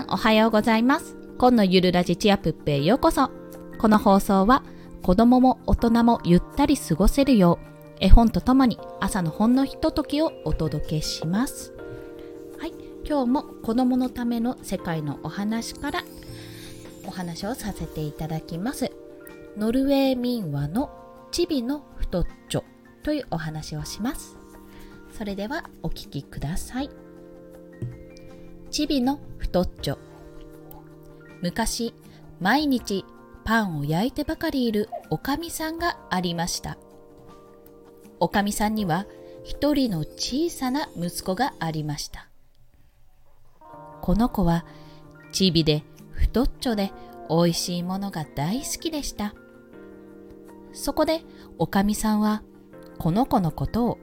さんおはようございます。今のゆるラジチアプッペへようこそ。この放送は子供も大人もゆったり過ごせるよう絵本とともに朝のほんのひとときをお届けします。はい、今日も子供のための世界のお話からお話をさせていただきます。ノルウェー民話のチビの太っちょというお話をします。それではお聞きください。チビの太っちょ。昔毎日パンを焼いてばかりいるおかみさんがありました。おかみさんには一人の小さな息子がありました。この子はチビで太っちょで美味しいものが大好きでした。そこでおかみさんはこの子のことを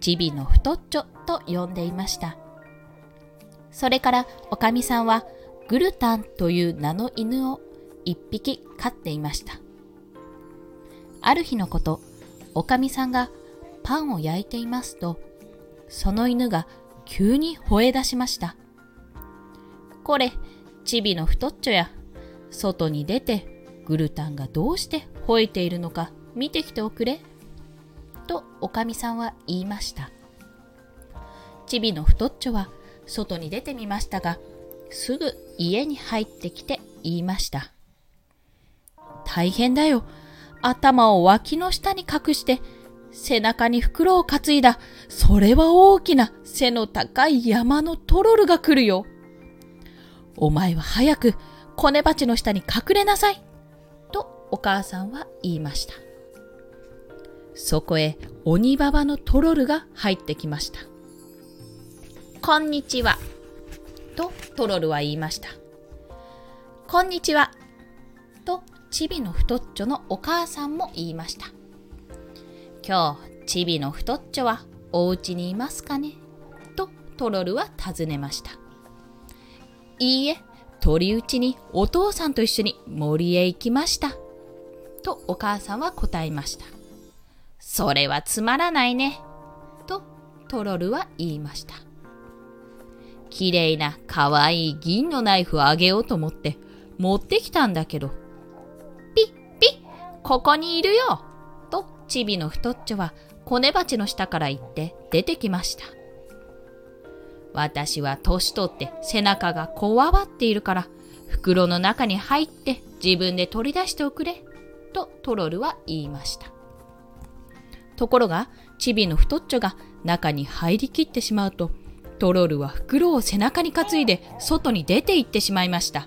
チビの太っちょと呼んでいました。それからおかみさんはグルタンという名の犬を一匹飼っていました。ある日のこと、おかみさんがパンを焼いていますと、その犬が急に吠え出しました。これ、チビの太っちょや。外に出てグルタンがどうして吠えているのか見てきておくれ。とおかみさんは言いました。チビの太っちょは外に出てみましたが、すぐ家に入ってきて言いました。大変だよ。頭を脇の下に隠して、背中に袋を担いだ、それは大きな背の高い山のトロルが来るよ。お前は早くコネ鉢の下に隠れなさい。とお母さんは言いました。そこへ鬼ババのトロルが入ってきました。こんにちは。とトロルは言いました。こんにちは。とチビの太っちょのお母さんも言いました。今日、チビの太っちょはお家にいますかね？とトロルは尋ねました。いいえ、鳥打ちにお父さんと一緒に森へ行きました。とお母さんは答えました。それはつまらないね。とトロルは言いました。きれいなかわい銀のナイフをあげようと思って持ってきたんだけど、ピッピッここにいるよとチビの太っちょはコネ鉢の下から行って出てきました。私は年取って背中がこわばっているから袋の中に入って自分で取り出しておくれとトロルは言いました。ところがチビの太っちょが中に入りきってしまうとトロルは袋を背中に担いで外に出て行ってしまいました。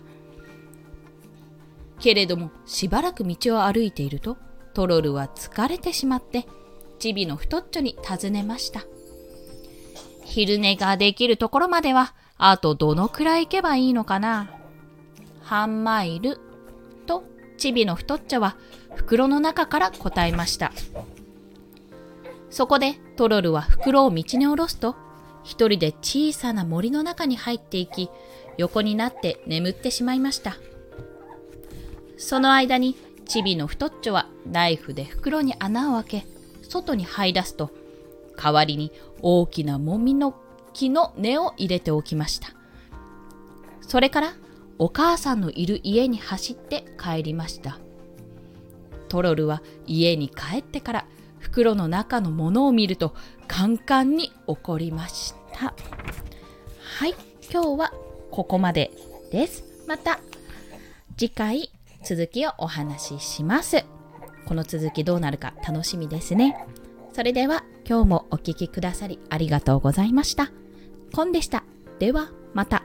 けれどもしばらく道を歩いているとトロルは疲れてしまってチビの太っちょに尋ねました。昼寝ができるところまではあとどのくらい行けばいいのかな？半マイルとチビの太っちょは袋の中から答えました。そこでトロルは袋を道に下ろすと一人で小さな森の中に入っていき横になって眠ってしまいました。その間にチビの太っちょはナイフで袋に穴を開け外に這い出すと代わりに大きなもみの木の根を入れておきました。それからお母さんのいる家に走って帰りました。トロルは家に帰ってから袋の中のものを見るとカンカンに怒りました。はい今日はここまでです。また次回続きをお話しします。この続きどうなるか楽しみですね。それでは今日もお聴きくださりありがとうございました。コンでした。ではまた。